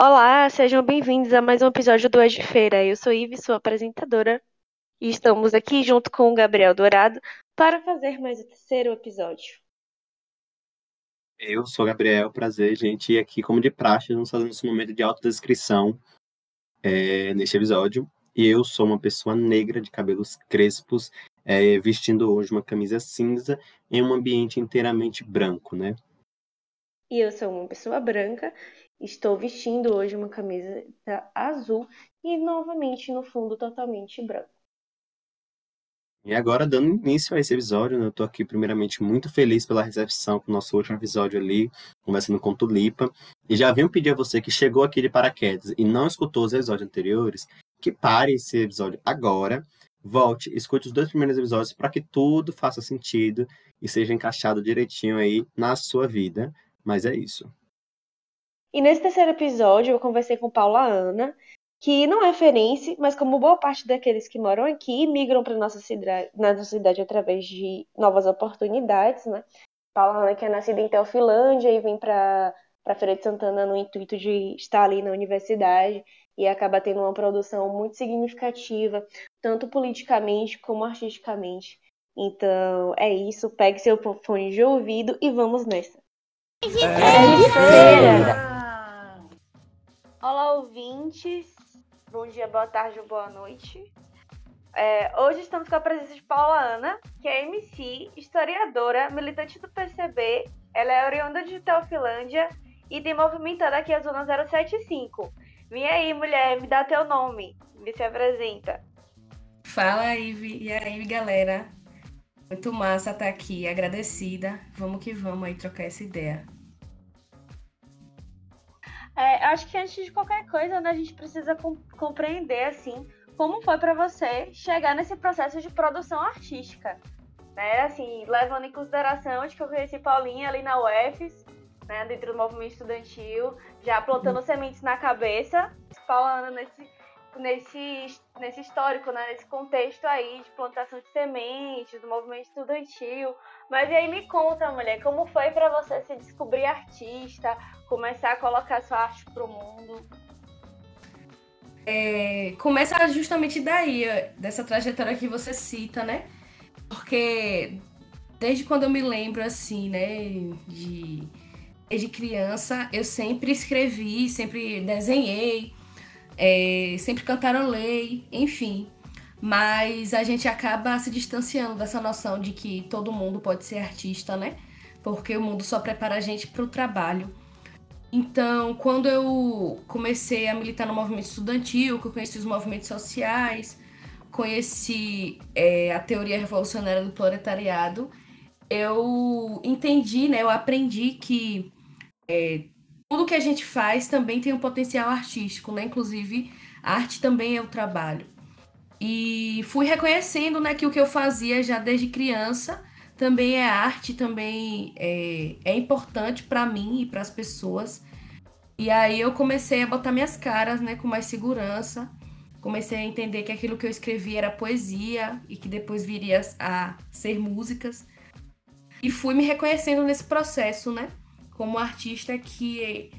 Olá, sejam bem-vindos a mais um episódio do Ed Feira. Eu sou Ive, sua apresentadora, e estamos aqui junto com o Gabriel Dourado para fazer mais o terceiro episódio. Eu sou o Gabriel, prazer, gente. E aqui, como de praxe, vamos fazer esse momento de autodescrição é, neste episódio. E eu sou uma pessoa negra de cabelos crespos, é, vestindo hoje uma camisa cinza em um ambiente inteiramente branco, né? E eu sou uma pessoa branca, estou vestindo hoje uma camisa azul e novamente no fundo totalmente branco. E agora, dando início a esse episódio, né, eu estou aqui primeiramente muito feliz pela recepção com o nosso último episódio ali, conversando com Tulipa. E já venho pedir a você que chegou aqui de paraquedas e não escutou os episódios anteriores, que pare esse episódio agora, volte, escute os dois primeiros episódios para que tudo faça sentido e seja encaixado direitinho aí na sua vida. Mas é isso. E nesse terceiro episódio eu conversei com Paula Ana, que não é ferense, mas como boa parte daqueles que moram aqui, migram para nossa cidade, nossa cidade através de novas oportunidades, né? Paula Ana, que é nascida em Teofilândia e vem para para Feira de Santana no intuito de estar ali na universidade e acaba tendo uma produção muito significativa, tanto politicamente como artisticamente. Então, é isso, pegue seu fone de ouvido e vamos nessa. É de feira! Olá, ouvintes! Bom dia, boa tarde ou boa noite. É, hoje estamos com a presença de Paula Ana, que é MC, historiadora, militante do PCB. Ela é oriunda de Teofilândia e tem movimentado aqui a Zona 075. Vem aí, mulher, me dá teu nome. Me se apresenta. Fala, Ive. E aí, galera? Muito massa estar aqui, agradecida. Vamos que vamos aí trocar essa ideia. É, acho que antes de qualquer coisa, né, a gente precisa com compreender assim como foi para você chegar nesse processo de produção artística, né? Assim, levando em consideração de que eu conheci Paulinha ali na UFES, né, dentro do movimento estudantil, já plantando uhum. sementes na cabeça, falando nesse nesse, nesse histórico, né, nesse contexto aí de plantação de sementes, do movimento estudantil. Mas aí me conta, mulher, como foi para você se descobrir artista, começar a colocar sua arte pro mundo? É, começa justamente daí, dessa trajetória que você cita, né? Porque desde quando eu me lembro, assim, né, de, desde criança, eu sempre escrevi, sempre desenhei, é, sempre cantarolei, enfim. Mas a gente acaba se distanciando dessa noção de que todo mundo pode ser artista, né? Porque o mundo só prepara a gente para o trabalho. Então, quando eu comecei a militar no movimento estudantil, que eu conheci os movimentos sociais, conheci é, a teoria revolucionária do proletariado, eu entendi, né? Eu aprendi que é, tudo que a gente faz também tem um potencial artístico, né? Inclusive, arte também é o trabalho. E fui reconhecendo né, que o que eu fazia já desde criança também é arte, também é, é importante para mim e para as pessoas. E aí eu comecei a botar minhas caras né, com mais segurança. Comecei a entender que aquilo que eu escrevi era poesia e que depois viria a ser músicas. E fui me reconhecendo nesse processo, né? Como artista que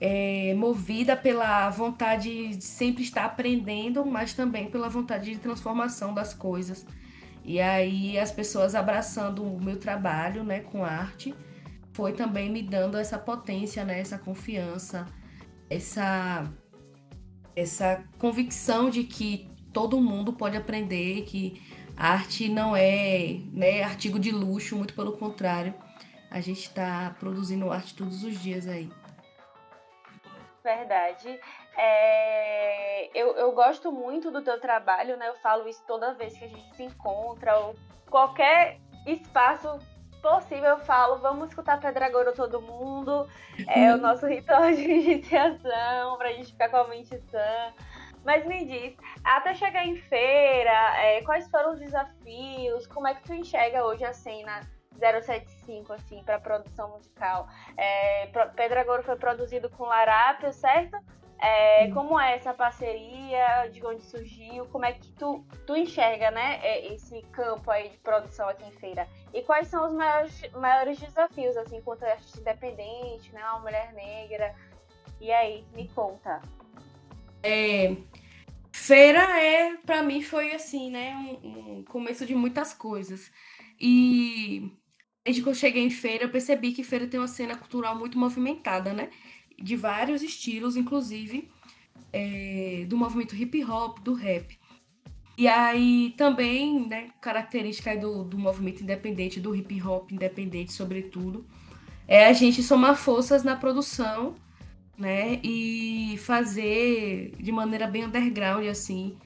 é, é movida pela vontade de sempre estar aprendendo, mas também pela vontade de transformação das coisas. E aí as pessoas abraçando o meu trabalho, né, com arte, foi também me dando essa potência, né, essa confiança, essa essa convicção de que todo mundo pode aprender, que arte não é né, artigo de luxo, muito pelo contrário a gente está produzindo arte todos os dias aí. Verdade. É, eu, eu gosto muito do teu trabalho, né? Eu falo isso toda vez que a gente se encontra, ou qualquer espaço possível, eu falo, vamos escutar Pedragoro todo mundo. É o nosso ritual de iniciação, pra gente ficar com a mente sã. Mas me diz, até chegar em feira, é, quais foram os desafios? Como é que tu enxerga hoje a cena 075, assim, para produção musical. É, Pedragoro foi produzido com Larápio, certo? É, como é essa parceria, de onde surgiu, como é que tu, tu enxerga, né, é, esse campo aí de produção aqui em Feira? E quais são os maiores, maiores desafios, assim, enquanto artista independente, né, uma mulher negra, E aí, me conta. É, feira é, para mim, foi assim, né? Um, um, começo de muitas coisas. E desde que eu cheguei em feira, eu percebi que feira tem uma cena cultural muito movimentada, né? De vários estilos, inclusive é, do movimento hip hop, do rap. E aí também, né, característica do, do movimento independente, do hip hop independente, sobretudo, é a gente somar forças na produção né? E fazer de maneira bem underground, assim,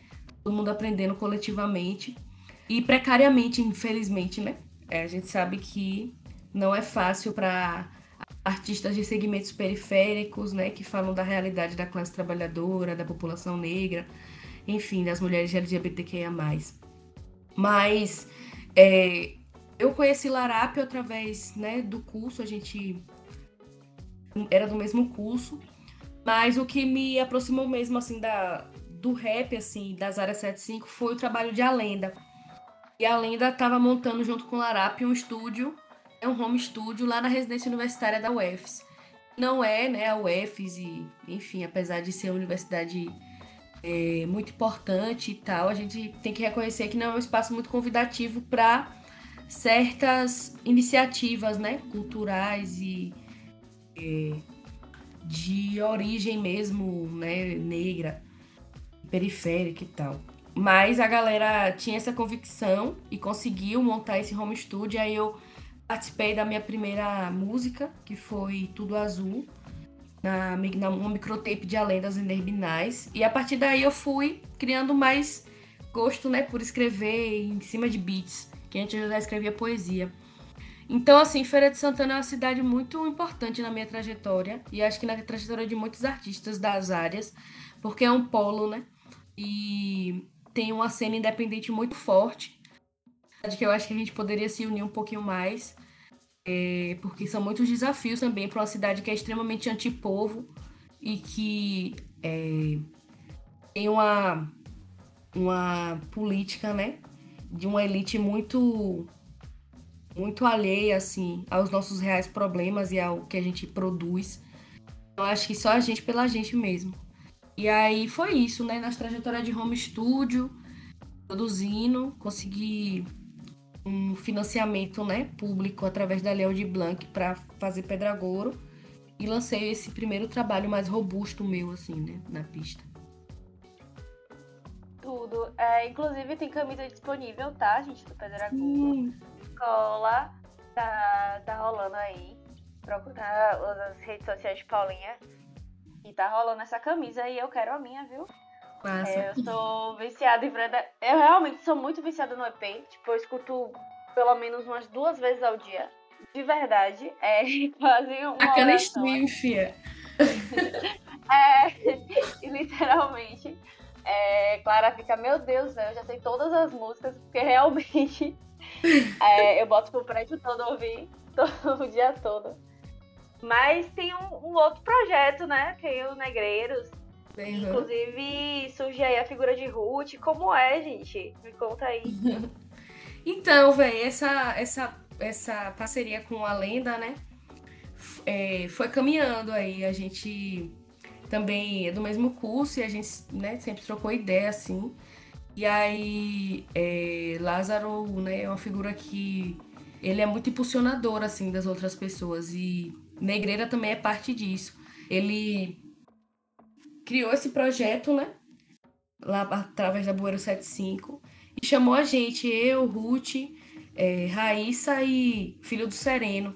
todo mundo aprendendo coletivamente e precariamente, infelizmente, né? É, a gente sabe que não é fácil para artistas de segmentos periféricos, né, que falam da realidade da classe trabalhadora, da população negra, enfim, das mulheres LGBTQIA+. Mas é, eu conheci Larápio através né, do curso, a gente era do mesmo curso, mas o que me aproximou mesmo, assim, da, do rap, assim, das áreas 75 foi o trabalho de Alenda. E a Lenda estava montando junto com o Larap um estúdio, é um home studio lá na residência universitária da UFS. Não é, né, a UFS e, enfim, apesar de ser uma universidade é, muito importante e tal, a gente tem que reconhecer que não é um espaço muito convidativo para certas iniciativas, né, culturais e é, de origem mesmo, né, negra, periférica e tal. Mas a galera tinha essa convicção e conseguiu montar esse home studio. Aí eu participei da minha primeira música, que foi Tudo Azul, na, na uma microtape de Além das Enerbinais. E a partir daí eu fui criando mais gosto, né, por escrever em cima de beats, que antes eu já escrevia poesia. Então, assim, Feira de Santana é uma cidade muito importante na minha trajetória e acho que na trajetória de muitos artistas das áreas, porque é um polo, né? E tem uma cena independente muito forte, de que eu acho que a gente poderia se unir um pouquinho mais, é, porque são muitos desafios também para uma cidade que é extremamente antipovo e que é, tem uma, uma política, né? De uma elite muito muito alheia, assim, aos nossos reais problemas e ao que a gente produz. Eu acho que só a gente pela gente mesmo. E aí foi isso, né? Na trajetória de home studio, produzindo, consegui um financiamento né, público através da Leo de Blanc para fazer Pedragoro e lancei esse primeiro trabalho mais robusto meu, assim, né, na pista. Tudo. É, inclusive tem camisa disponível, tá, gente, do Pedragoro escola tá, tá rolando aí. Procurar as redes sociais de Paulinha. E tá rolando essa camisa e eu quero a minha, viu? É, eu sou viciada em Brenda. Eu realmente sou muito viciada no EP. Tipo, eu escuto pelo menos umas duas vezes ao dia. De verdade. É quase uma. A cana stream, fia. é, literalmente. É, Clara fica, meu Deus, eu já sei todas as músicas, porque realmente é, eu boto pro prédio todo ouvir, todo, o dia todo. Mas tem um, um, outro projeto, né? Tem o Negreiros. Uhum. Inclusive, surge aí a figura de Ruth. Como é, gente? Me conta aí. então, velho, essa, essa, essa parceria com a Lenda, né? É, foi caminhando aí. A gente também é do mesmo curso e a gente né, sempre trocou ideia, assim. E aí, é, Lázaro, né, é uma figura que ele é muito impulsionador, assim, das outras pessoas. E Negreira também é parte disso. Ele criou esse projeto, né, lá através da Bueiro 75, e chamou a gente, eu, Ruth, é, Raíssa e Filho do Sereno,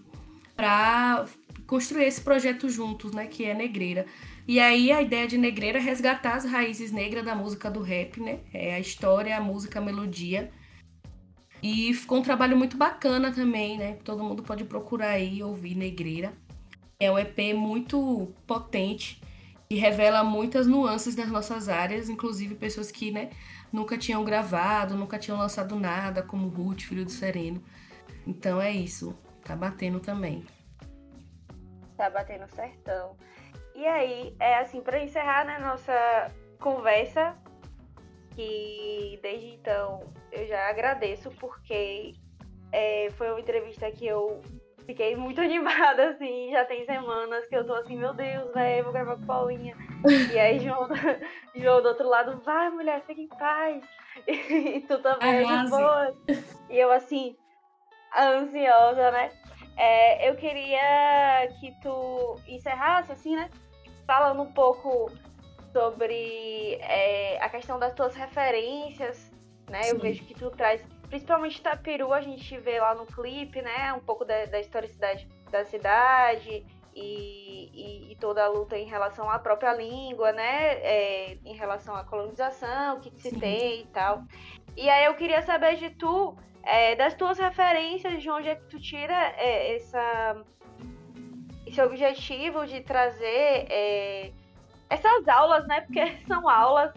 para construir esse projeto juntos, né, que é Negreira. E aí a ideia de Negreira é resgatar as raízes negras da música do rap, né? É a história, a música, a melodia. E ficou um trabalho muito bacana também, né? Todo mundo pode procurar aí ouvir Negreira. É um EP muito potente e revela muitas nuances das nossas áreas, inclusive pessoas que, né, nunca tinham gravado, nunca tinham lançado nada, como Ruth, Filho do Sereno. Então é isso, tá batendo também. Tá batendo certão. E aí, é assim, para encerrar né, nossa conversa, que desde então eu já agradeço, porque é, foi uma entrevista que eu Fiquei muito animada, assim, já tem semanas que eu tô assim, meu Deus, velho, vou gravar com Paulinha. E aí João, João do outro lado, vai mulher, fica em paz. E, tu também, de boa. E eu assim, ansiosa, né? É, eu queria que tu encerrasse, assim, né? Falando um pouco sobre é, a questão das tuas referências, né? Sim. Eu vejo que tu traz principalmente Tapiru, a gente vê lá no clipe, né? Um pouco da, da historicidade da cidade e, e, e, toda a luta em relação à própria língua, né? É, em relação à colonização, o que, que se Sim. tem e tal. E aí eu queria saber de tu, é, das tuas referências, de onde é que tu tira é, essa, esse objetivo de trazer é, essas aulas, né? Porque são aulas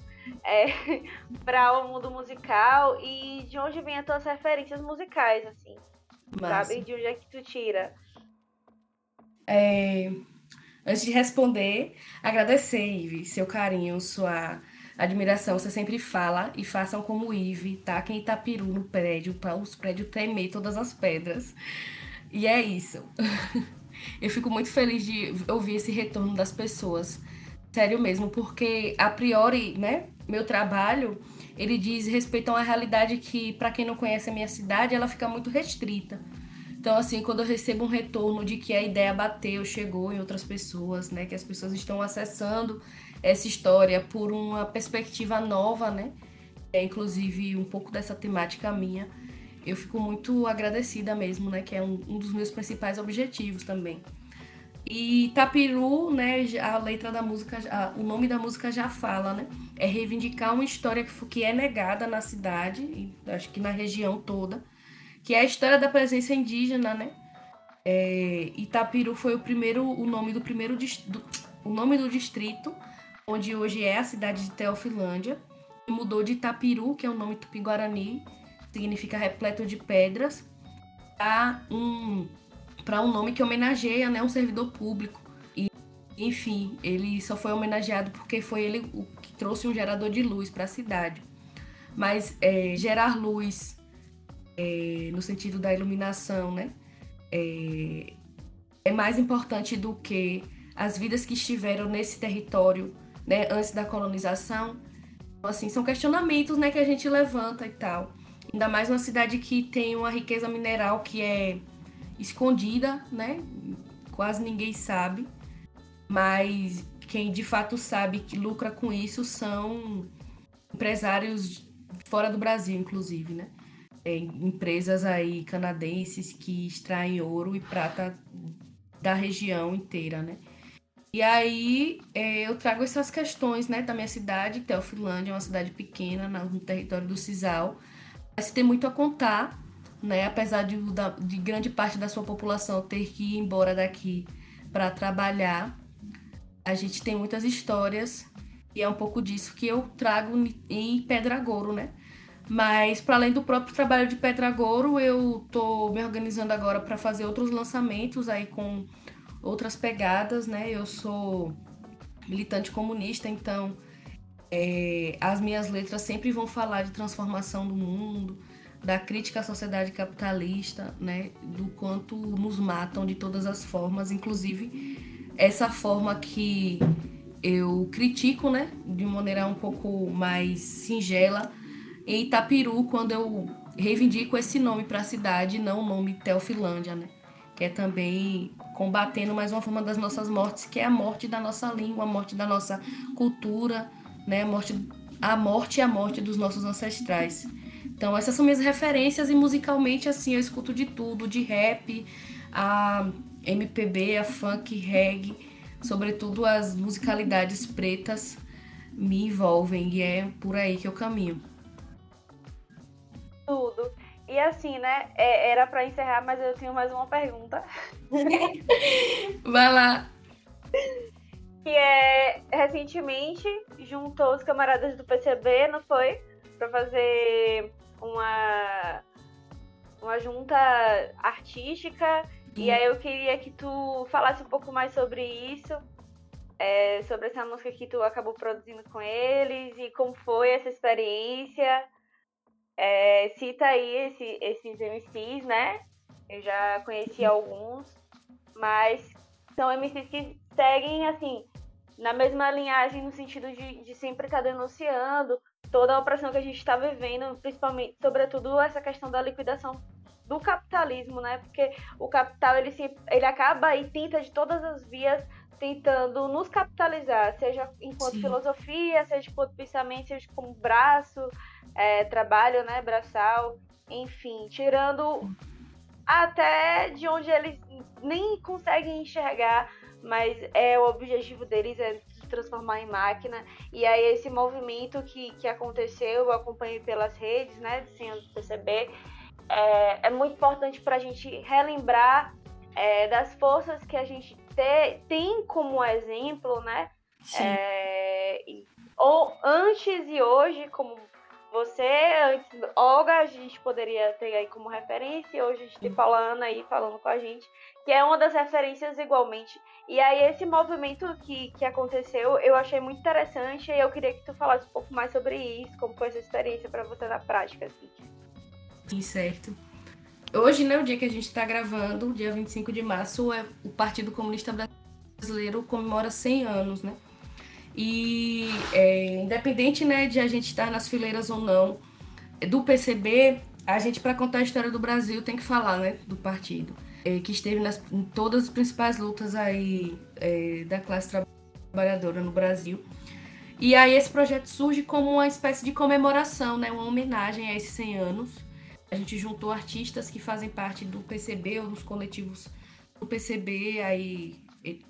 é, para o mundo musical e de onde vem as tuas referências musicais, assim. Massa. Sabe? De onde é que tu tira? É, antes de responder, agradecer, Ive, seu carinho, sua admiração. Você sempre fala e façam como Ive, tá? Quem Itapiru no prédio, para os prédios tremer todas as pedras. E é isso. Eu fico muito feliz de ouvir esse retorno das pessoas. Sério mesmo, porque a priori, né, meu trabalho, ele diz respeito a uma realidade que, para quem não conhece a minha cidade, ela fica muito restrita. Então, assim, quando eu recebo um retorno de que a ideia bateu, chegou em outras pessoas, né, que as pessoas estão acessando essa história por uma perspectiva nova, né, é inclusive um pouco dessa temática minha, eu fico muito agradecida mesmo, né, que é um, um dos meus principais objetivos também. E Tapiru, né, a letra da música, a, o nome da música já fala, né? É reivindicar uma história que, que é negada na cidade, e acho que na região toda, que é a história da presença indígena, né? É, Itapiru foi o primeiro, o nome do primeiro do, o nome do distrito, onde hoje é a cidade de Teofilândia, e mudou de Itapiru, que é o nome tupi-guarani, significa repleto de pedras, a um para um nome que homenageia né, um servidor público. E, enfim, ele só foi homenageado porque foi ele o que trouxe um gerador de luz para a cidade. Mas é, gerar luz é, no sentido da iluminação, né, é, é mais importante do que as vidas que estiveram nesse território né, antes da colonização. Então, assim, são questionamentos né, que a gente levanta e tal. Ainda mais uma cidade que tem uma riqueza mineral que é escondida, né? Quase ninguém sabe. Mas quem de fato sabe que lucra com isso são empresários fora do Brasil, inclusive, né? É, empresas aí canadenses que extraem ouro e prata da região inteira, né? E aí é, eu trago essas questões, né, da minha cidade, Teofilândia é uma cidade pequena no território do Cisal, mas tem muito a contar né? Apesar de, de grande parte da sua população ter que ir embora daqui para trabalhar, a gente tem muitas histórias e é um pouco disso que eu trago em Pedragouro, né? Mas para além do próprio trabalho de Pedragouro, eu tô me organizando agora para fazer outros lançamentos aí com outras pegadas, né? Eu sou militante comunista, então é, as minhas letras sempre vão falar de transformação do mundo, da crítica à sociedade capitalista, né, do quanto nos matam de todas as formas, inclusive essa forma que eu critico, né, de maneira um pouco mais singela em Itapiru, quando eu reivindico esse nome para a cidade, não o nome Teofilândia, né, que é também combatendo mais uma forma das nossas mortes, que é a morte da nossa língua, a morte da nossa cultura, né, a morte a morte e a morte dos nossos ancestrais. Então, essas são minhas referências e musicalmente, assim, eu escuto de tudo, de rap, a MPB, a funk, reggae, sobretudo as musicalidades pretas me envolvem e é por aí que eu caminho. Tudo. E assim, né? É, era para encerrar, mas eu tenho mais uma pergunta. Vai lá. Que é recentemente juntou os camaradas do PCB, não foi? Para fazer uma, uma junta artística. E aí eu queria que tu falasse um pouco mais sobre isso, é, sobre essa música que tu acabou produzindo com eles e como foi essa experiência. É, cita aí esse, esses MCs, né? Eu já conheci alguns, mas são MCs que seguem, assim, na mesma linhagem, no sentido de, de sempre estar tá denunciando toda a opressão que a gente está vivendo, principalmente, sobretudo, essa questão da liquidação do capitalismo, né? Porque o capital ele, se, ele acaba e tenta de todas as vias tentando nos capitalizar, seja enquanto Sim. filosofia, seja enquanto pensamento, seja como braço, é, trabalho, né, braçal, enfim, tirando até de onde eles nem conseguem enxergar, mas é o objetivo deles é transformar em máquina. E aí esse movimento que, que aconteceu, eu acompanhei pelas redes, né, sem perceber, é, é muito importante para a gente relembrar é, das forças que a gente te, tem como exemplo, né? É, ou antes e hoje, como você, antes, Olga, a gente poderia ter aí como referência, hoje a gente tem falando aí, falando com a gente, que é uma das referências igualmente. E aí esse movimento que, que aconteceu, eu achei muito interessante e eu queria que tu falasse um pouco mais sobre isso, como foi essa experiência para você na prática, assim. Sim, certo. Hoje, né, o dia que a gente está gravando, dia 25 de março, é, o Partido Comunista Brasileiro comemora 100 anos, né? E é, independente né, de a gente estar nas fileiras ou não do PCB, a gente, para contar a história do Brasil, tem que falar né, do partido, é, que esteve nas, em todas as principais lutas aí é, da classe trabalhadora no Brasil. E aí esse projeto surge como uma espécie de comemoração, né, uma homenagem a esses 100 anos. A gente juntou artistas que fazem parte do PCB ou dos coletivos do PCB, aí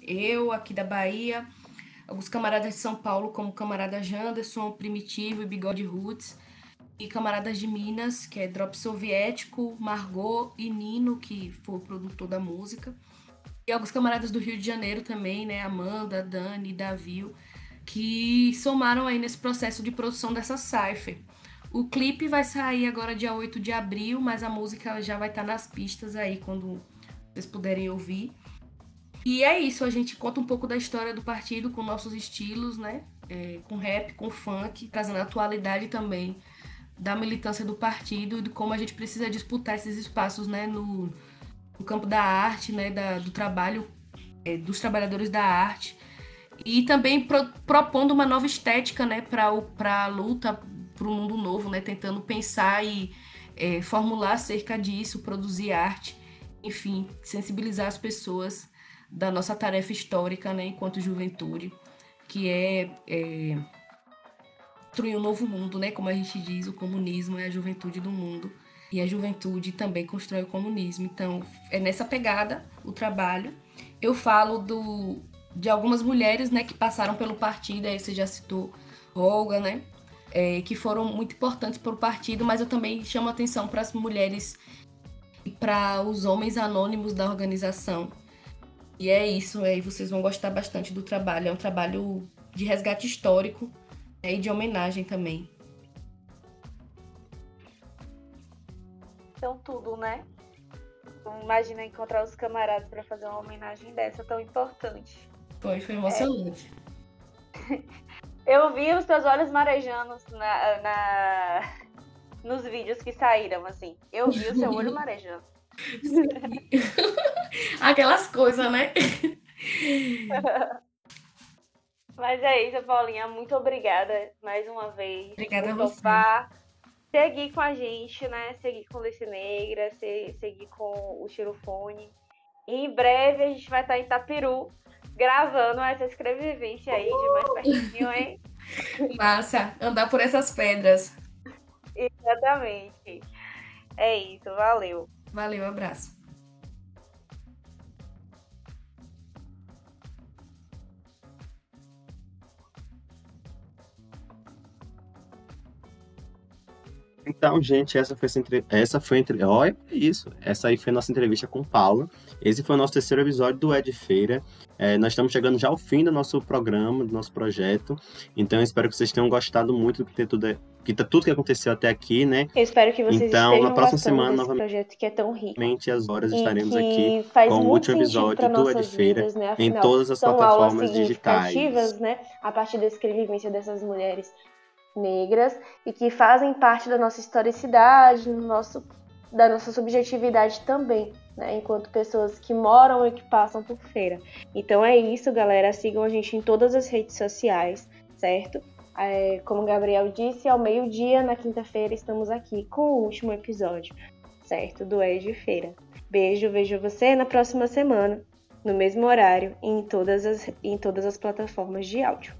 eu aqui da Bahia, alguns camaradas de São Paulo, como camarada Janderson, Primitivo e Bigode Roots, e camaradas de Minas, que é Drop Soviético, Margot e Nino, que foi o produtor da música. E alguns camaradas do Rio de Janeiro também, né? Amanda, Dani, Davil, que somaram aí nesse processo de produção dessa cipher. O clipe vai sair agora dia 8 de abril, mas a música já vai estar tá nas pistas aí quando vocês puderem ouvir. E é isso, a gente conta um pouco da história do partido com nossos estilos, né? É, com rap, com funk, trazendo a atualidade também da militância do partido e de como a gente precisa disputar esses espaços, né? No, no campo da arte, né? Da, do trabalho é, dos trabalhadores da arte. E também pro, propondo uma nova estética, né? Para a luta para um mundo novo, né? Tentando pensar e é, formular acerca disso, produzir arte, enfim, sensibilizar as pessoas da nossa tarefa histórica, né? Enquanto juventude, que é, é construir um novo mundo, né? Como a gente diz, o comunismo é a juventude do mundo e a juventude também constrói o comunismo. Então, é nessa pegada o trabalho. Eu falo do, de algumas mulheres, né, que passaram pelo partido, aí você já citou Olga, né? é, que foram muito importantes para o partido, mas eu também chamo atenção para as mulheres e para os homens anônimos da organização. E é isso, aí vocês vão gostar bastante do trabalho. É um trabalho de resgate histórico né, e de homenagem também. Então tudo, né? Imagina encontrar os camaradas para fazer uma homenagem dessa tão importante. Foi, foi emocionante. É. Eu vi os teus olhos marejando na, na, nos vídeos que saíram, assim. Eu vi o seu olho marejando. Aquelas coisas, né? Mas é isso, Paulinha. Muito obrigada mais uma vez. Obrigada por topar. Seguir com a gente, né? Seguir com Lice Negra, seguir com o Tirofone. E em breve a gente vai estar em Tapiru gravando essa escrevivência aí de mais pertinho, hein? Massa, andar por essas pedras. Exatamente. É isso, valeu. Valeu, abraço. Então, gente, essa foi essa foi entre olha isso. Essa aí foi a nossa entrevista com Paula. Esse foi o nosso terceiro episódio do Ed Feira. É, nós estamos chegando já ao fim do nosso programa, do nosso projeto. Então, eu espero que vocês tenham gostado muito do que tudo que tá tudo que aconteceu até aqui, né? Eu espero que vocês então, na próxima semana novamente projeto que é tão rico. as horas estaremos aqui com o último episódio do Ed Feira né? em todas as plataformas digitais, né? A partir da escrevivência dessas mulheres negras e que fazem parte da nossa historicidade, no nosso da nossa subjetividade também, né? Enquanto pessoas que moram e que passam por feira. Então é isso, galera. Sigam a gente em todas as redes sociais, certo? É, como o Gabriel disse, ao meio-dia, na quinta-feira, estamos aqui com o último episódio, certo? Do de Feira. Beijo, vejo você na próxima semana, no mesmo horário em todas as, em todas as plataformas de áudio.